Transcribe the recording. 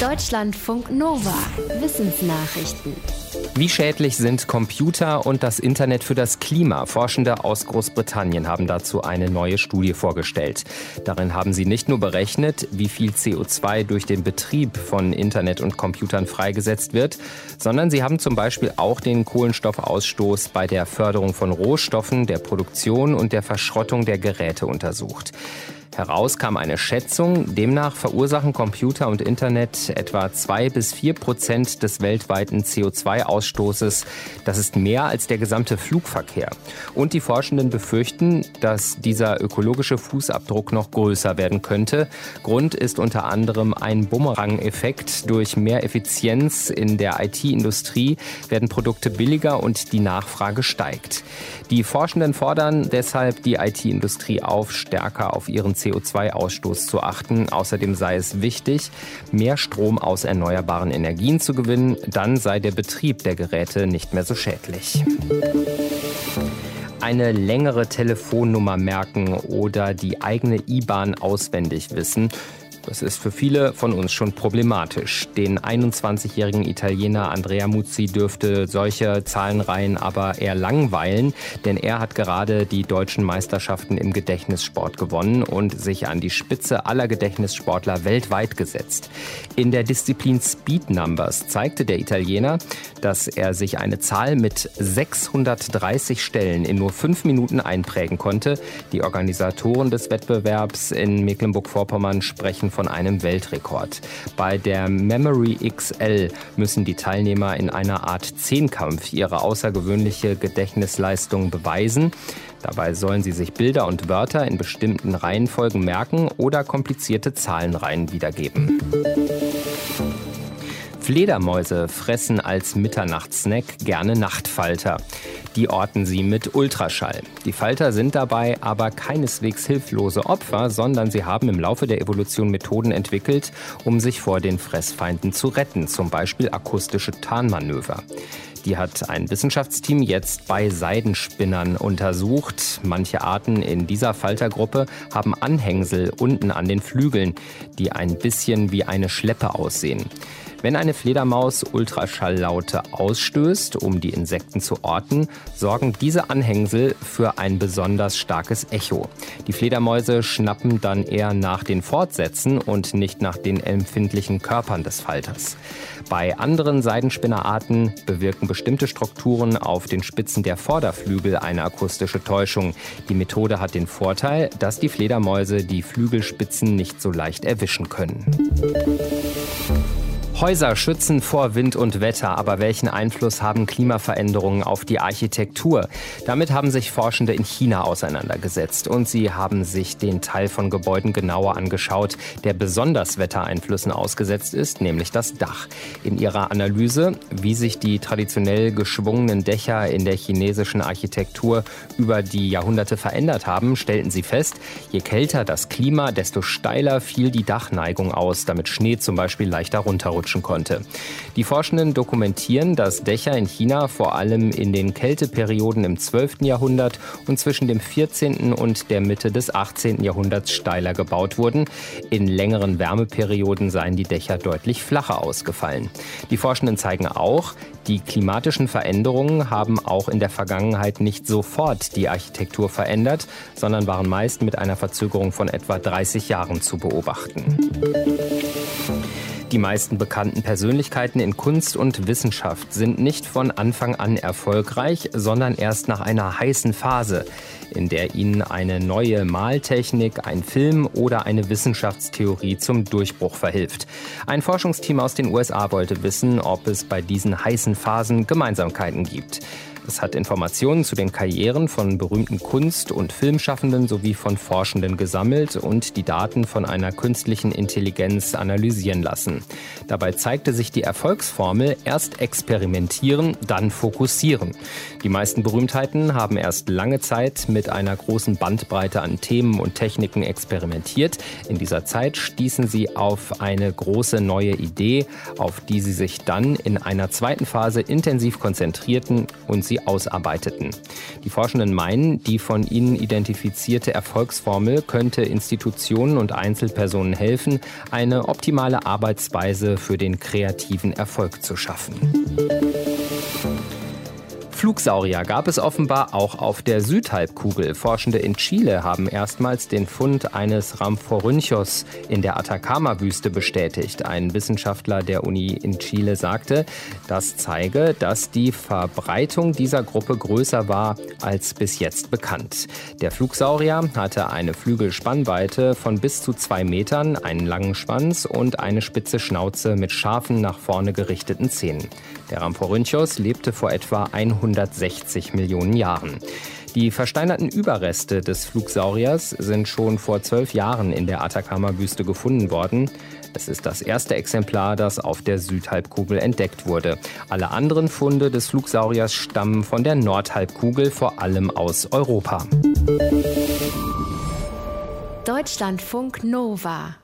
Deutschlandfunk Nova. Wissensnachrichten. Wie schädlich sind Computer und das Internet für das Klima? Forschende aus Großbritannien haben dazu eine neue Studie vorgestellt. Darin haben sie nicht nur berechnet, wie viel CO2 durch den Betrieb von Internet und Computern freigesetzt wird, sondern sie haben zum Beispiel auch den Kohlenstoffausstoß bei der Förderung von Rohstoffen, der Produktion und der Verschrottung der Geräte untersucht. Heraus kam eine Schätzung, demnach verursachen Computer und Internet etwa zwei bis vier Prozent des weltweiten CO2-Ausstoßes. Das ist mehr als der gesamte Flugverkehr. Und die Forschenden befürchten, dass dieser ökologische Fußabdruck noch größer werden könnte. Grund ist unter anderem ein Bumerang-Effekt. Durch mehr Effizienz in der IT-Industrie werden Produkte billiger und die Nachfrage steigt. Die Forschenden fordern deshalb die IT-Industrie auf, stärker auf ihren CO2-Ausstoß zu achten. Außerdem sei es wichtig, mehr Strom aus erneuerbaren Energien zu gewinnen. Dann sei der Betrieb der Geräte nicht mehr so schädlich eine längere Telefonnummer merken oder die eigene IBAN auswendig wissen. Das ist für viele von uns schon problematisch. Den 21-jährigen Italiener Andrea Muzzi dürfte solche Zahlenreihen aber eher langweilen, denn er hat gerade die deutschen Meisterschaften im Gedächtnissport gewonnen und sich an die Spitze aller Gedächtnissportler weltweit gesetzt. In der Disziplin Speed Numbers zeigte der Italiener, dass er sich eine Zahl mit 630 Stellen in nur fünf Minuten einprägen konnte. Die Organisatoren des Wettbewerbs in Mecklenburg-Vorpommern sprechen von einem Weltrekord. Bei der Memory XL müssen die Teilnehmer in einer Art Zehnkampf ihre außergewöhnliche Gedächtnisleistung beweisen. Dabei sollen sie sich Bilder und Wörter in bestimmten Reihenfolgen merken oder komplizierte Zahlenreihen wiedergeben. Fledermäuse fressen als Mitternachtssnack gerne Nachtfalter. Die orten sie mit Ultraschall. Die Falter sind dabei aber keineswegs hilflose Opfer, sondern sie haben im Laufe der Evolution Methoden entwickelt, um sich vor den Fressfeinden zu retten, zum Beispiel akustische Tarnmanöver. Die hat ein Wissenschaftsteam jetzt bei Seidenspinnern untersucht. Manche Arten in dieser Faltergruppe haben Anhängsel unten an den Flügeln, die ein bisschen wie eine Schleppe aussehen. Wenn eine Fledermaus Ultraschalllaute ausstößt, um die Insekten zu orten, sorgen diese Anhängsel für ein besonders starkes Echo. Die Fledermäuse schnappen dann eher nach den Fortsätzen und nicht nach den empfindlichen Körpern des Falters. Bei anderen Seidenspinnerarten bewirken bestimmte Strukturen auf den Spitzen der Vorderflügel eine akustische Täuschung. Die Methode hat den Vorteil, dass die Fledermäuse die Flügelspitzen nicht so leicht erwischen können. Häuser schützen vor Wind und Wetter, aber welchen Einfluss haben Klimaveränderungen auf die Architektur? Damit haben sich Forschende in China auseinandergesetzt und sie haben sich den Teil von Gebäuden genauer angeschaut, der besonders Wettereinflüssen ausgesetzt ist, nämlich das Dach. In ihrer Analyse, wie sich die traditionell geschwungenen Dächer in der chinesischen Architektur über die Jahrhunderte verändert haben, stellten sie fest, je kälter das Klima, desto steiler fiel die Dachneigung aus, damit Schnee zum Beispiel leichter runterrutscht rutschen konnte. Die Forschenden dokumentieren, dass Dächer in China vor allem in den Kälteperioden im 12. Jahrhundert und zwischen dem 14. und der Mitte des 18. Jahrhunderts steiler gebaut wurden. In längeren Wärmeperioden seien die Dächer deutlich flacher ausgefallen. Die Forschenden zeigen auch, die klimatischen Veränderungen haben auch in der Vergangenheit nicht sofort die Architektur verändert, sondern waren meist mit einer Verzögerung von etwa 30 Jahren zu beobachten. Die meisten bekannten Persönlichkeiten in Kunst und Wissenschaft sind nicht von Anfang an erfolgreich, sondern erst nach einer heißen Phase, in der ihnen eine neue Maltechnik, ein Film oder eine Wissenschaftstheorie zum Durchbruch verhilft. Ein Forschungsteam aus den USA wollte wissen, ob es bei diesen heißen Phasen Gemeinsamkeiten gibt. Es hat Informationen zu den Karrieren von berühmten Kunst- und Filmschaffenden sowie von Forschenden gesammelt und die Daten von einer künstlichen Intelligenz analysieren lassen. Dabei zeigte sich die Erfolgsformel erst experimentieren, dann fokussieren. Die meisten Berühmtheiten haben erst lange Zeit mit einer großen Bandbreite an Themen und Techniken experimentiert. In dieser Zeit stießen sie auf eine große neue Idee, auf die sie sich dann in einer zweiten Phase intensiv konzentrierten und sie sie ausarbeiteten. Die Forschenden meinen, die von ihnen identifizierte Erfolgsformel könnte Institutionen und Einzelpersonen helfen, eine optimale Arbeitsweise für den kreativen Erfolg zu schaffen. Flugsaurier gab es offenbar auch auf der Südhalbkugel. Forschende in Chile haben erstmals den Fund eines Ramphorynchos in der Atacama-Wüste bestätigt. Ein Wissenschaftler der Uni in Chile sagte, das zeige, dass die Verbreitung dieser Gruppe größer war als bis jetzt bekannt. Der Flugsaurier hatte eine Flügelspannweite von bis zu zwei Metern, einen langen Schwanz und eine spitze Schnauze mit scharfen nach vorne gerichteten Zähnen. Der Ramphorynchos lebte vor etwa 100 160 Millionen Jahren. Die versteinerten Überreste des Flugsauriers sind schon vor zwölf Jahren in der Atacama-Wüste gefunden worden. Es ist das erste Exemplar, das auf der Südhalbkugel entdeckt wurde. Alle anderen Funde des Flugsauriers stammen von der Nordhalbkugel, vor allem aus Europa. Deutschlandfunk Nova